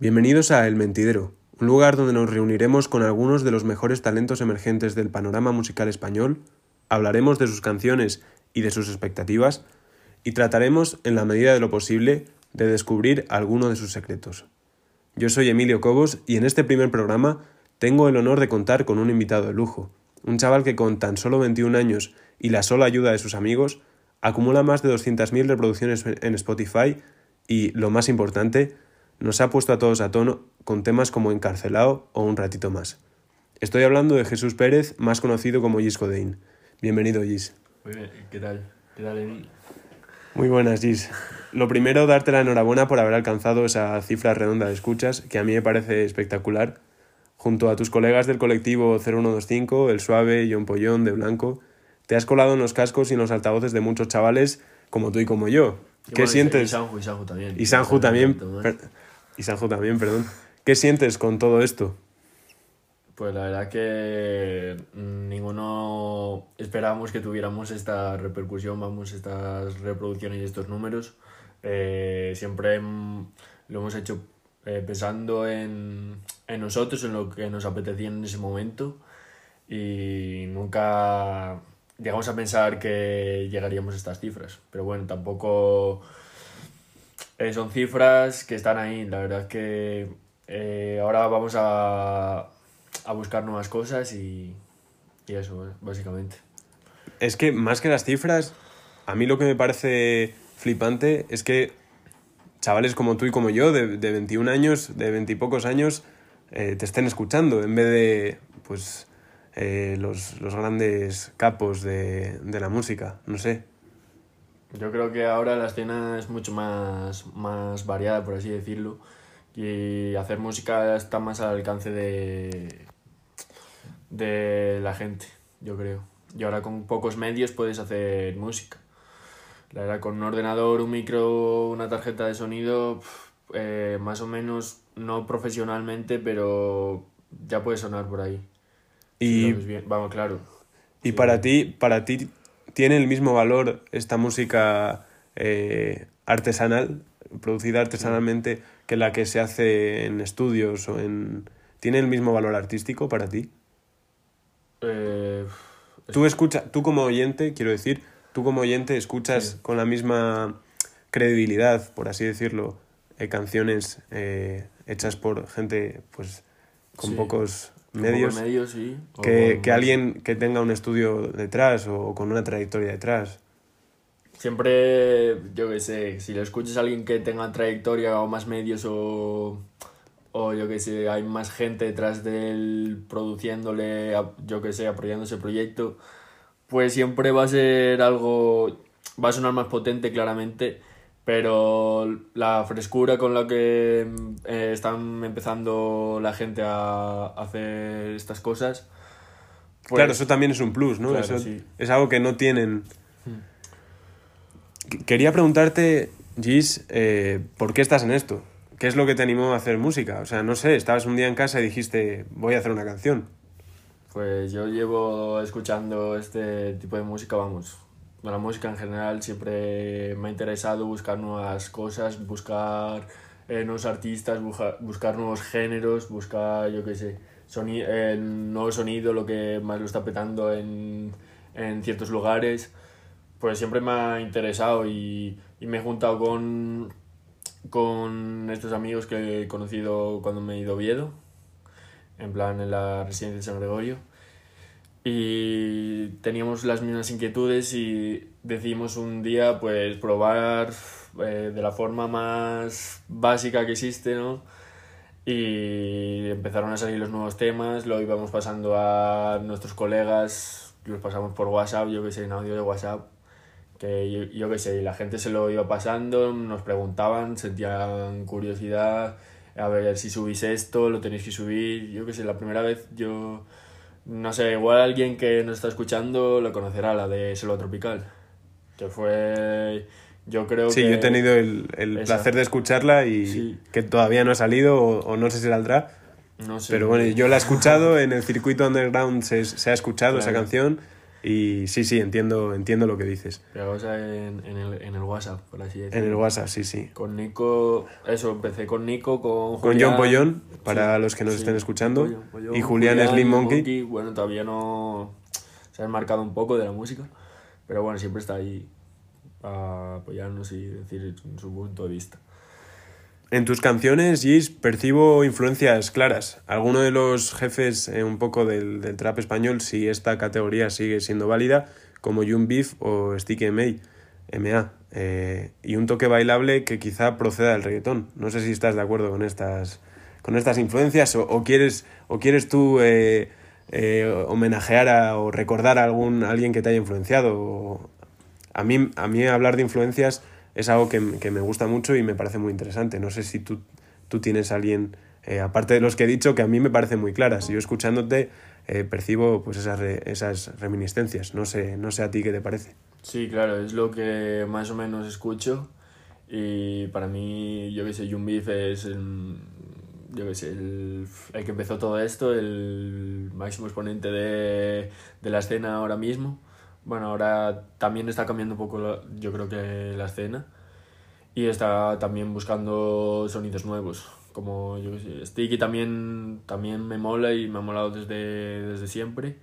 Bienvenidos a El Mentidero, un lugar donde nos reuniremos con algunos de los mejores talentos emergentes del panorama musical español, hablaremos de sus canciones y de sus expectativas, y trataremos, en la medida de lo posible, de descubrir alguno de sus secretos. Yo soy Emilio Cobos y en este primer programa tengo el honor de contar con un invitado de lujo, un chaval que con tan solo 21 años y la sola ayuda de sus amigos, acumula más de 200.000 reproducciones en Spotify y, lo más importante, nos ha puesto a todos a tono con temas como Encarcelado o Un ratito más. Estoy hablando de Jesús Pérez, más conocido como Gis Codein. Bienvenido, Gis. Muy bien, ¿qué tal? ¿Qué tal, Emil? Muy buenas, Gis. Lo primero, darte la enhorabuena por haber alcanzado esa cifra redonda de escuchas, que a mí me parece espectacular. Junto a tus colegas del colectivo 0125, El Suave, John Pollón, de Blanco, te has colado en los cascos y en los altavoces de muchos chavales como tú y como yo. ¿Qué sientes? Y Sanju, y Sanju también. Y Sanju también. Y Sanju también, perdón. ¿Qué sientes con todo esto? Pues la verdad que mm, ninguno esperábamos que tuviéramos esta repercusión, vamos, estas reproducciones y estos números. Eh, siempre mm, lo hemos hecho eh, pensando en, en nosotros, en lo que nos apetecía en ese momento y nunca llegamos a pensar que llegaríamos a estas cifras. Pero bueno, tampoco eh, son cifras que están ahí. La verdad es que eh, ahora vamos a, a buscar nuevas cosas y, y eso, básicamente. Es que más que las cifras, a mí lo que me parece flipante es que chavales como tú y como yo, de, de 21 años, de 20 y pocos años, eh, te estén escuchando en vez de pues eh, los, los grandes capos de, de la música, no sé. Yo creo que ahora la escena es mucho más, más variada, por así decirlo, y hacer música está más al alcance de, de la gente, yo creo. Y ahora con pocos medios puedes hacer música. La verdad, con un ordenador, un micro, una tarjeta de sonido, eh, más o menos, no profesionalmente, pero ya puede sonar por ahí. Y, bien. Vamos, claro. y Sí. para ti, para ti, ¿tiene el mismo valor esta música eh, artesanal, producida artesanalmente, que la que se hace en estudios o en... ¿Tiene el mismo valor artístico para ti? Eh, Tú escuchas, tú como oyente, quiero decir, tú como oyente escuchas Sí. con la misma credibilidad, por así decirlo, eh, canciones eh, hechas por gente pues con Sí. pocos medios sí. que, con que alguien que tenga un estudio detrás o con una trayectoria detrás. Siempre, yo qué sé, si lo escuchas a alguien que tenga trayectoria o más medios o, o yo qué sé, hay más gente detrás de él produciéndole, yo qué sé, apoyando ese proyecto, pues siempre va a ser algo, va a sonar más potente claramente, pero la frescura con la que eh, están empezando la gente a hacer estas cosas, pues claro, eso también es un plus, ¿no? Claro, Eso sí. es algo que no tienen. Qu- Quería preguntarte, Gis, eh, ¿por qué estás en esto? ¿Qué es lo que te animó a hacer música? O sea, no sé, estabas un día en casa y dijiste, voy a hacer una canción. Pues yo llevo escuchando este tipo de música, vamos. La música en general siempre me ha interesado buscar nuevas cosas, buscar eh, nuevos artistas, buscar nuevos géneros, buscar, yo qué sé, soni el nuevo sonido, lo que más lo está petando en, en ciertos lugares. Pues siempre me ha interesado y, y me he juntado con, con estos amigos que he conocido cuando me he ido a en plan en la residencia de San Gregorio. Y teníamos las mismas inquietudes y decidimos un día pues probar eh, de la forma más básica que existe, ¿no? Y empezaron a salir los nuevos temas, lo íbamos pasando a nuestros colegas, los pasamos por WhatsApp, yo que sé, en audio de WhatsApp, que yo, yo que sé, la gente se lo iba pasando, nos preguntaban, sentían curiosidad, a ver si subís esto, lo tenéis que subir, yo que sé, la primera vez yo, no sé, igual alguien que nos está escuchando lo conocerá, la de Selva Tropical, que fue, yo creo Sí, que... yo he tenido el, el placer de escucharla y Sí. que todavía no ha salido o, o no sé si saldrá. No sé, Pero bueno, yo la he escuchado, en el circuito underground se, se ha escuchado esa canción Y sí, sí, entiendo, entiendo lo que dices. Pegajosa en, en, el, en el WhatsApp, por así decirlo. En el WhatsApp, sí, sí. Con Nico, eso, empecé con Nico, con Con John Pollón, para los que nos sí, estén escuchando. Pollón, Pollón, y Julián, Slim Monkey. Bueno, todavía no se ha marcado un poco de la música, pero bueno, siempre está ahí a apoyarnos y decir su punto de vista. En tus canciones, Gis, percibo influencias claras. Alguno de los jefes eh, un poco del, del, trap español, si esta categoría sigue siendo válida, como Young Beef o Sticky MA, eh, y un toque bailable que quizá proceda del reggaetón. No sé si estás de acuerdo con estas, con estas influencias o, quieres, o quieres tú eh, homenajear a, o recordar a, algún, alguien que te haya influenciado. A mí, a mí hablar de influencias es algo que, que, me gusta mucho y me parece muy interesante. No sé si tú, tú tienes alguien, eh, aparte de los que he dicho, que a mí me parecen muy claras. Yo escuchándote eh, percibo pues esas, esas reminiscencias. No sé, no sé a ti qué te parece. Sí, claro, es lo que más o menos escucho. Y para mí, yo que sé, Beef es el, yo que sé, el, el, que empezó todo esto, el máximo exponente de, de la escena ahora mismo. Bueno, ahora también está cambiando un poco, la, yo creo que la escena. Y está también buscando sonidos nuevos. Como yo que sé, Sticky también, también me mola y me ha molado desde, desde siempre.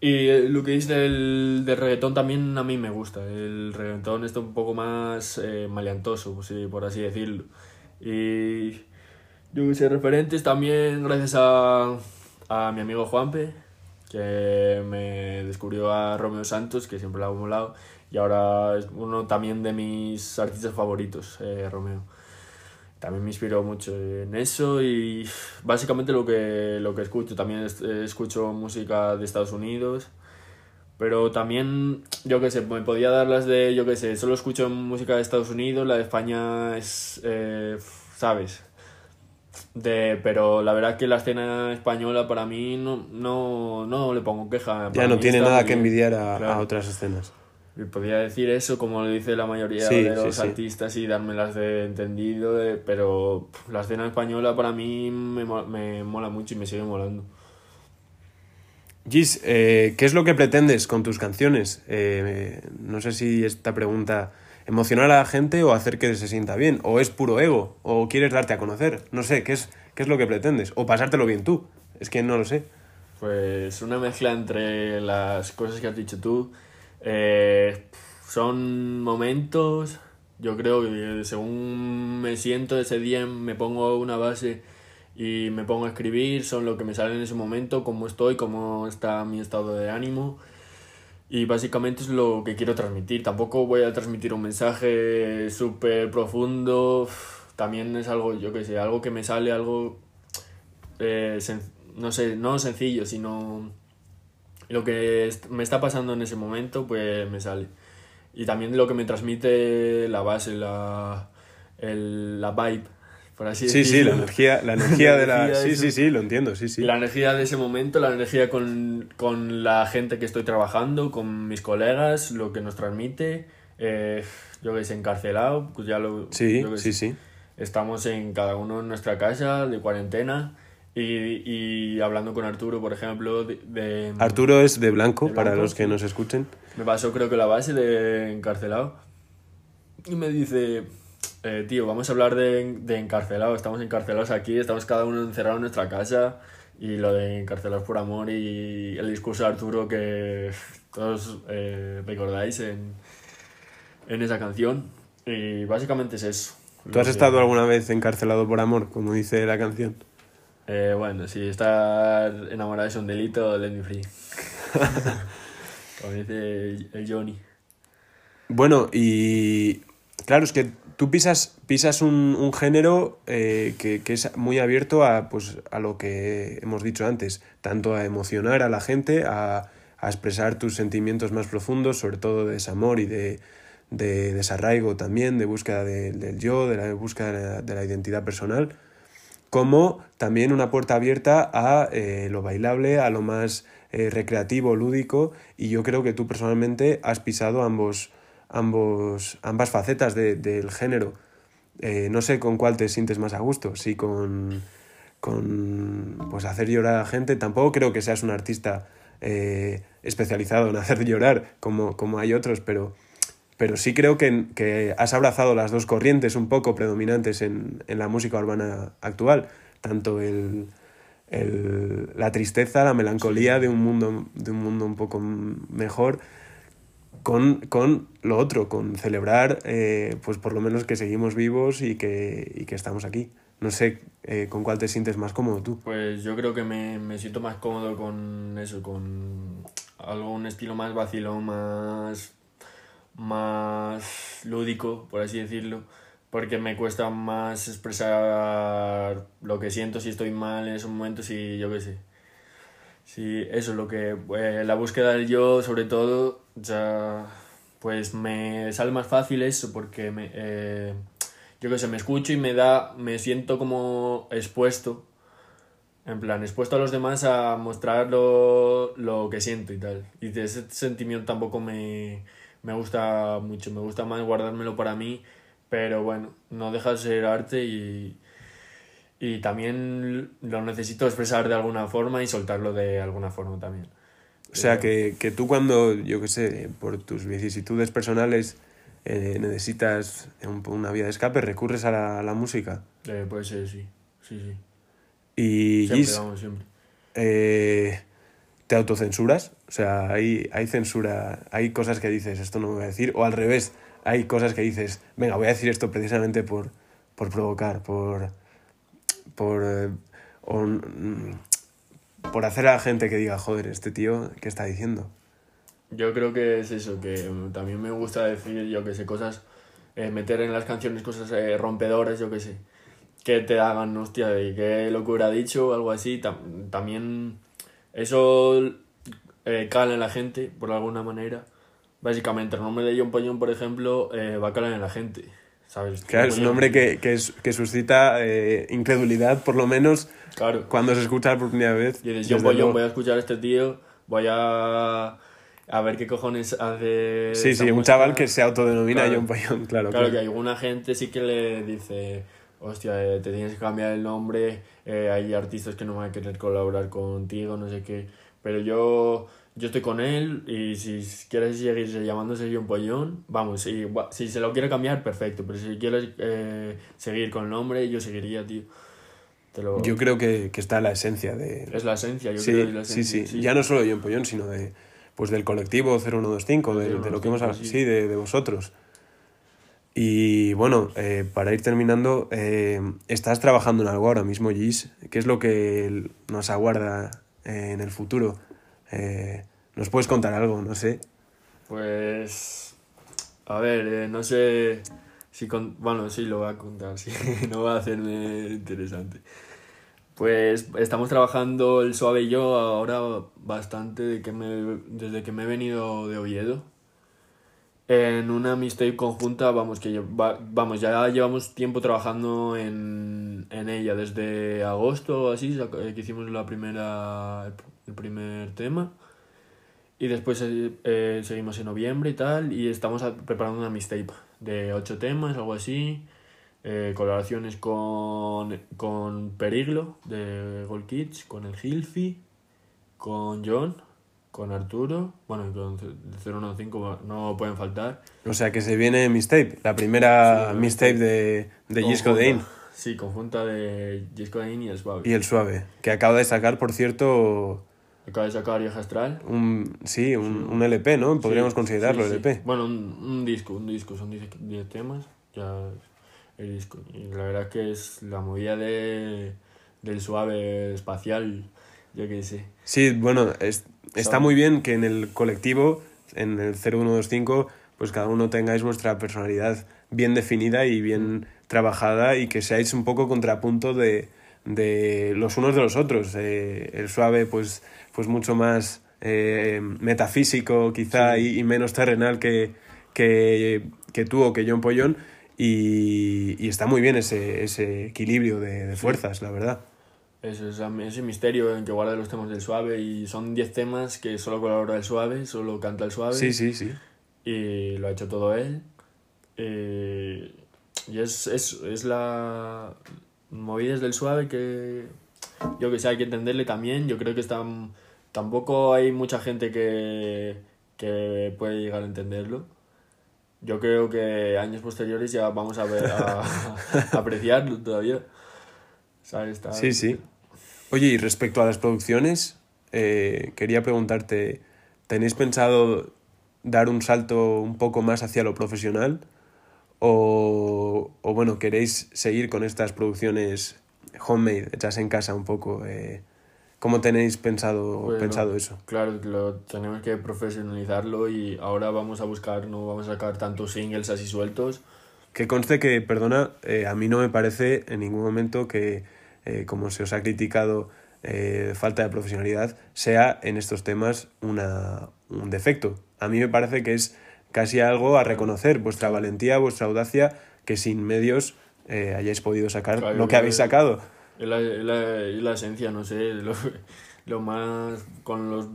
Y lo que dice del, del reggaetón también a mí me gusta. El reggaetón está un poco más eh, maleantoso, por así decirlo. Y yo que sé, referentes también gracias a, a mi amigo Juanpe, que me descubrió a Romeo Santos, que siempre lo ha molado, y ahora es uno también de mis artistas favoritos, eh, Romeo. También me inspiró mucho en eso y básicamente lo que, lo que escucho. También escucho música de Estados Unidos, pero también, yo qué sé, me podía dar las de, yo qué sé, solo escucho música de Estados Unidos, la de España es, eh, ¿sabes? De, pero la verdad que la escena española para mí no, no, no le pongo queja. Ya no tiene nada que envidiar a, claro. a, otras escenas. Y podría decir eso como lo dice la mayoría sí, de los sí, artistas y dármelas de entendido, de, pero la escena española para mí me, me mola mucho y me sigue molando. Gis, eh, ¿qué es lo que pretendes con tus canciones? Eh, no sé si esta pregunta emocionar a la gente o hacer que se sienta bien, o es puro ego, o quieres darte a conocer, no sé, ¿qué es, qué es lo que pretendes? O pasártelo bien tú, es que no lo sé. Pues una mezcla entre las cosas que has dicho tú, eh, son momentos, yo creo que según me siento ese día me pongo una base y me pongo a escribir, son lo que me sale en ese momento, cómo estoy, cómo está mi estado de ánimo y básicamente es lo que quiero transmitir. Tampoco voy a transmitir un mensaje súper profundo. También es algo, yo que sé, algo que me sale, algo, eh, no sé, no sencillo, sino lo que me está pasando en ese momento, pues me sale. Y también lo que me transmite la base, la, el, la vibe, por así sí, decirlo. Sí, la energía, la energía de la... Sí, sí, sí, lo entiendo, sí, sí. La energía de ese momento, la energía con, con la gente que estoy trabajando, con mis colegas, lo que nos transmite. Eh, yo que sé, encarcelado, pues ya lo... Sí, que sí, sí. Estamos en cada uno en nuestra casa, de cuarentena. Y, y hablando con Arturo, por ejemplo, de, de Arturo es de blanco, de para blanco, los que nos escuchen. Me pasó creo que la base de encarcelado. Y me dice, eh, tío, vamos a hablar de, de encarcelado. Estamos encarcelados aquí, estamos cada uno encerrado en nuestra casa. Y lo de encarcelados por amor y el discurso de Arturo que todos eh, recordáis en, en esa canción. Y básicamente es eso. ¿Tú has estado alguna vez encarcelado por amor, como dice la canción? Eh, bueno, si estar enamorado es un delito, let me free. Como dice el Johnny. Bueno, y claro, es que tú pisas, pisas un, un género eh, que, que, es muy abierto a, pues, a lo que hemos dicho antes, tanto a emocionar a la gente, a, a expresar tus sentimientos más profundos, sobre todo de desamor y de, de desarraigo también, de búsqueda de, del yo, de la búsqueda de la, de la identidad personal como también una puerta abierta a eh, lo bailable, a lo más eh, recreativo, lúdico, y yo creo que tú personalmente has pisado ambos, ambos, ambas facetas de, del género. Eh, no sé con cuál te sientes más a gusto, si con, con pues hacer llorar a la gente, tampoco creo que seas un artista especializado en hacer llorar, como, como hay otros, pero, pero sí creo que, que has abrazado las dos corrientes un poco predominantes en, en la música urbana actual, tanto el, el, la tristeza, la melancolía de un mundo, de un mundo un poco mejor, con, con lo otro, con celebrar, eh, pues por lo menos que seguimos vivos y que, y que estamos aquí. No sé eh, con cuál te sientes más cómodo tú. Pues yo creo que me, me siento más cómodo con eso, con algo, un estilo más vacilón, más, más lúdico, por así decirlo porque me cuesta más expresar lo que siento si estoy mal en esos momentos y yo qué sé. Sí, eso es lo que... Eh, la búsqueda del yo, sobre todo, ya, pues me sale más fácil eso porque me, eh, yo qué sé, me escucho y me da, me siento como expuesto, en plan, expuesto a los demás a mostrar lo, lo que siento y tal. Y de ese sentimiento tampoco me, me gusta mucho, me gusta más guardármelo para mí pero bueno, no deja de ser arte y, y también lo necesito expresar de alguna forma y soltarlo de alguna forma también. O sea, que, que tú cuando, yo qué sé, por tus vicisitudes personales eh, necesitas una vía de escape, recurres a la, la música. Eh, puede ser, sí. Sí, sí. Y siempre, vamos, siempre. Eh, ¿Te autocensuras? O sea, hay, hay censura, hay cosas que dices, esto no me voy a decir, o al revés, hay cosas que dices, venga, voy a decir esto precisamente por, por provocar, por, por, eh, mm, por hacer a la gente que diga, joder, este tío, ¿qué está diciendo? Yo creo que es eso, que también me gusta decir, yo que sé, cosas, eh, meter en las canciones cosas eh, rompedoras, yo que sé, que te hagan, hostia, de qué locura ha dicho o algo así. también eso cala en la gente, por alguna manera. Básicamente, el nombre de John Pollón, por ejemplo, eh, va a calar en la gente. ¿Sabes? Claro, es un nombre que, que, que suscita eh, incredulidad, por lo menos claro. cuando se escucha por primera vez. Y dices, John Pollón, voy a escuchar a este tío, voy a, a ver qué cojones hace. Sí, sí, un chaval que se autodenomina John Pollón, claro, claro. que alguna gente sí que le dice, hostia, eh, te tienes que cambiar el nombre, hay artistas que no van a querer colaborar contigo, no sé qué. Pero yo yo estoy con él y si quieres seguir llamándose John Pollón, vamos, si, si se lo quiere cambiar, perfecto, pero si quieres eh, seguir con el nombre, yo seguiría, tío. Yo creo que, que, está la esencia de... Es la esencia, yo sí, creo que es la esencia. Sí, sí, ya no solo John Pollón, sino de, pues del colectivo 0125, de, de lo que hemos hablado, sí, de, de vosotros. Y bueno, eh, para ir terminando, eh, estás trabajando en algo ahora mismo, Gis. ¿Qué es lo que nos aguarda en el futuro? Eh, ¿Nos puedes contar algo? No sé. Pues. A ver, eh, no sé si. Con... Bueno, sí, lo voy a contar, sí. no va a hacerme interesante. Pues estamos trabajando el suave y yo ahora bastante que me, desde que me he venido de Oviedo. En una mixtape conjunta, vamos, que vamos, ya llevamos tiempo trabajando en, en ella, desde agosto o así, que hicimos la primera, el primer tema. Y después eh, eh, seguimos en noviembre y tal, y estamos preparando una mixtape de ocho temas, algo así. Eh, colaboraciones con, con Periglo de Gold Kids, con el Hilfi, con John, con Arturo, bueno, con 015 no pueden faltar. O sea que se viene mixtape, la primera mixtape de, de Gisco Dein. Sí, conjunta de Gisco Dein y el Suave. Y el Suave, que acaba de sacar, por cierto, Sacar Vieja Astral. Un, sí, un, un LP, ¿no? Podríamos considerarlo LP. Bueno, un, un, disco, un disco, son 10 temas, ya el disco. Y la verdad que es la movida de, del suave espacial, yo qué sé. Sí, bueno, es, está muy bien que en el colectivo, en el 0125, pues cada uno tengáis vuestra personalidad bien definida y bien mm. trabajada y que seáis un poco contrapunto de, de los unos de los otros. Eh, el suave, pues pues mucho más eh, metafísico quizá y, menos terrenal que, que, que tú o que John Pollón y, y está muy bien ese, ese equilibrio de, de fuerzas, la verdad. Eso, ese misterio en que guarda los temas del suave y son 10 temas que solo colabora el suave, solo canta el suave. Sí, sí, sí. Y lo ha hecho todo él. Eh, y es, es, es la movidas del suave que yo que sé, hay que entenderle también. Yo creo que están tampoco hay mucha gente que, que puede llegar a entenderlo. Yo creo que años posteriores ya vamos a ver a, a apreciarlo todavía. ¿Sabes? Está- Sí, sí. Oye, y respecto a las producciones, eh, quería preguntarte, ¿tenéis pensado dar un salto un poco más hacia lo profesional? O, o bueno, ¿queréis seguir con estas producciones homemade, hechas en casa un poco? Eh, ¿Cómo tenéis pensado, Bueno, pensado eso? Claro, lo tenemos que profesionalizarlo y ahora vamos a buscar, no vamos a sacar tantos singles así sueltos. Que conste que, perdona, eh, a mí no me parece en ningún momento que, eh, como se os ha criticado, eh, falta de profesionalidad, sea en estos temas una, un defecto. A mí me parece que es casi algo a reconocer, vuestra valentía, vuestra audacia, que sin medios eh, hayáis podido sacar Claro, lo que habéis sacado. Es la, es la, es la esencia, no sé, lo, lo más con los,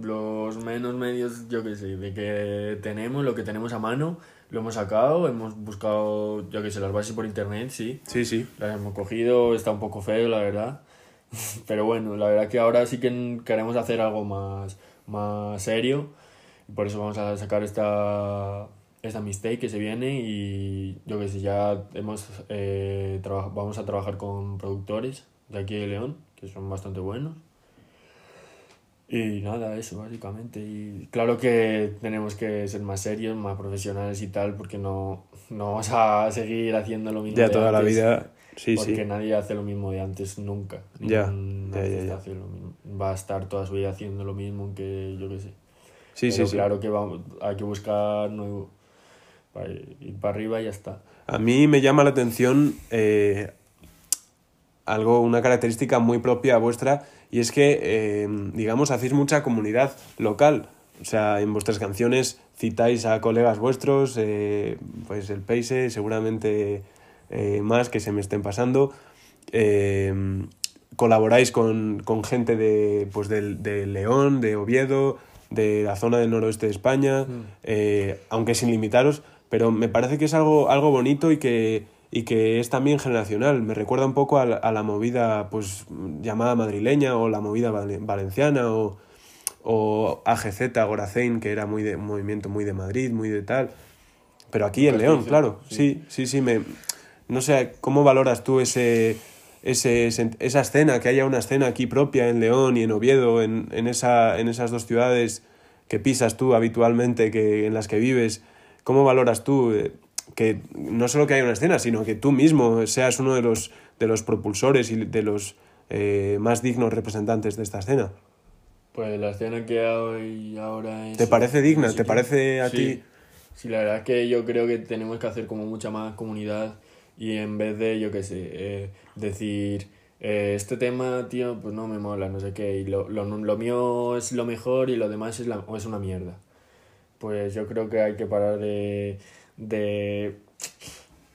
los menos medios, yo qué sé, de que tenemos, lo que tenemos a mano, lo hemos sacado, hemos buscado, yo qué sé, las bases por internet, sí, Sí, sí. las hemos cogido, está un poco feo, la verdad. Pero bueno, la verdad que ahora sí que queremos hacer algo más, más serio. Y por eso vamos a sacar esta, esta mistake que se viene. Y yo que sé, ya hemos, eh, vamos a trabajar con productores de aquí de León, que son bastante buenos. Y nada, eso básicamente. Y claro que tenemos que ser más serios, más profesionales y tal, porque no, no vamos a seguir haciendo lo mismo Ya de toda la vida. Sí, porque sí. nadie hace lo mismo de antes nunca. Ya, ya, ya, ya. hace lo mismo. Va a estar toda su vida haciendo lo mismo que yo qué sé. Sí, Pero sí, sí. claro que vamos, hay que buscar nuevo. Para ir para arriba y ya está. A mí me llama la atención eh, algo, una característica muy propia vuestra, y es que, eh, digamos, hacéis mucha comunidad local. O sea, en vuestras canciones citáis a colegas vuestros, eh, pues el Peise, seguramente más que se me estén pasando. Colaboráis con, con gente de, pues de León, de Oviedo, de la zona del noroeste de España, eh, aunque sin limitaros, pero me parece que es algo, algo bonito y que, y que es también generacional. Me recuerda un poco a la, a la movida pues, llamada madrileña o la movida vale- valenciana o, o AGZ, Goracein, que era muy de, un movimiento muy de Madrid, muy de tal. Pero aquí en León, claro. sí. Sí, sí, sí. Me, no sé, ¿cómo valoras tú ese, ese, esa escena, que haya una escena aquí propia en León y en Oviedo, en, en, esa, en esas dos ciudades que pisas tú habitualmente, que, en las que vives? ¿Cómo valoras tú eh, que no solo que haya una escena, sino que tú mismo seas uno de los, de los propulsores y de los eh, más dignos representantes de esta escena? Pues la escena que hay ahora es... ¿Te parece digna? ¿Te parece a Sí. ti? Sí, la verdad es que yo creo que tenemos que hacer como mucha más comunidad y en vez de, yo qué sé, eh, decir, eh, este tema, tío, pues no me mola, no sé qué, y lo, lo, lo mío es lo mejor y lo demás es, la, es una mierda. Pues yo creo que hay que parar de, de,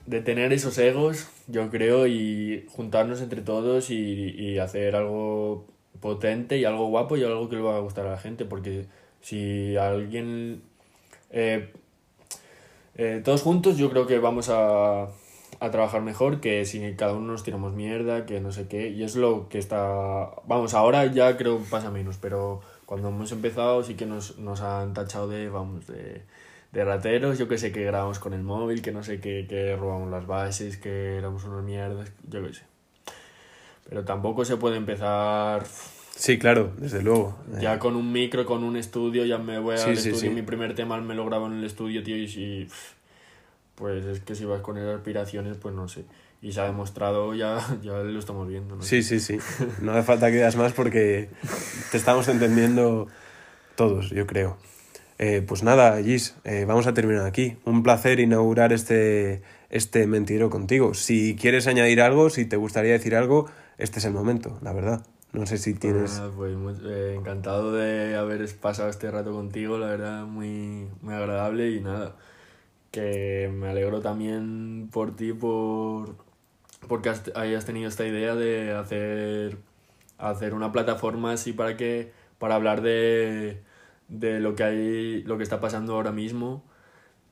de tener esos egos, yo creo, y juntarnos entre todos y, y hacer algo potente y algo guapo y algo que le va a gustar a la gente, porque si alguien... eh, eh, todos juntos yo creo que vamos a, a trabajar mejor que si cada uno nos tiramos mierda, que no sé qué, y es lo que está... Vamos, ahora ya creo pasa menos, pero cuando hemos empezado sí que nos, nos han tachado de, vamos, de, de rateros, yo que sé, que grabamos con el móvil, que no sé qué, que robamos las bases, que éramos unas mierdas, yo qué sé. Pero tampoco se puede empezar Sí, claro, desde luego. ya con un micro, con un estudio, ya me voy al sí, estudio, sí. mi primer tema me lo grabo en el estudio, tío, y si... Pues es que si vas con esas aspiraciones, pues no sé. Y se ha demostrado, ya, ya lo estamos viendo, ¿no? Sí, sí, sí. No hace falta que digas más porque te estamos entendiendo todos, yo creo. Eh, pues nada, Gis, eh, vamos a terminar aquí. Un placer inaugurar este, este mentiro contigo. Si quieres añadir algo, si te gustaría decir algo, este es el momento, la verdad. No sé si tienes... Ah, pues eh, encantado de haber pasado este rato contigo, la verdad, muy, muy agradable y nada. Que me alegro también por ti, por porque has- hayas tenido esta idea de hacer, hacer una plataforma así para que para hablar de, de lo que hay lo que está pasando ahora mismo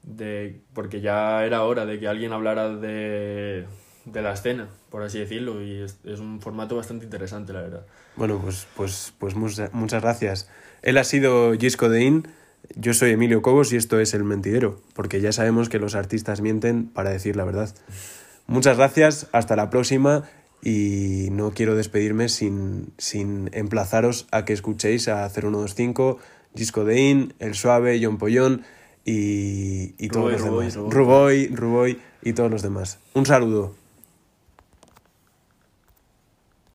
de porque ya era hora de que alguien hablara de, de la escena, por así decirlo, y es, un formato bastante interesante, la verdad. Bueno, pues, pues, pues muchas gracias. Él ha sido Gisco Dein, yo soy Emilio Cobos y esto es El Mentidero, porque ya sabemos que los artistas mienten para decir la verdad. Muchas gracias, hasta la próxima y no quiero despedirme sin, sin emplazaros a que escuchéis a 0125, Gisco Dein, El Suave, John Pollón y, y todos los demás. Ruboy, Ruboy y todos los demás. Un saludo.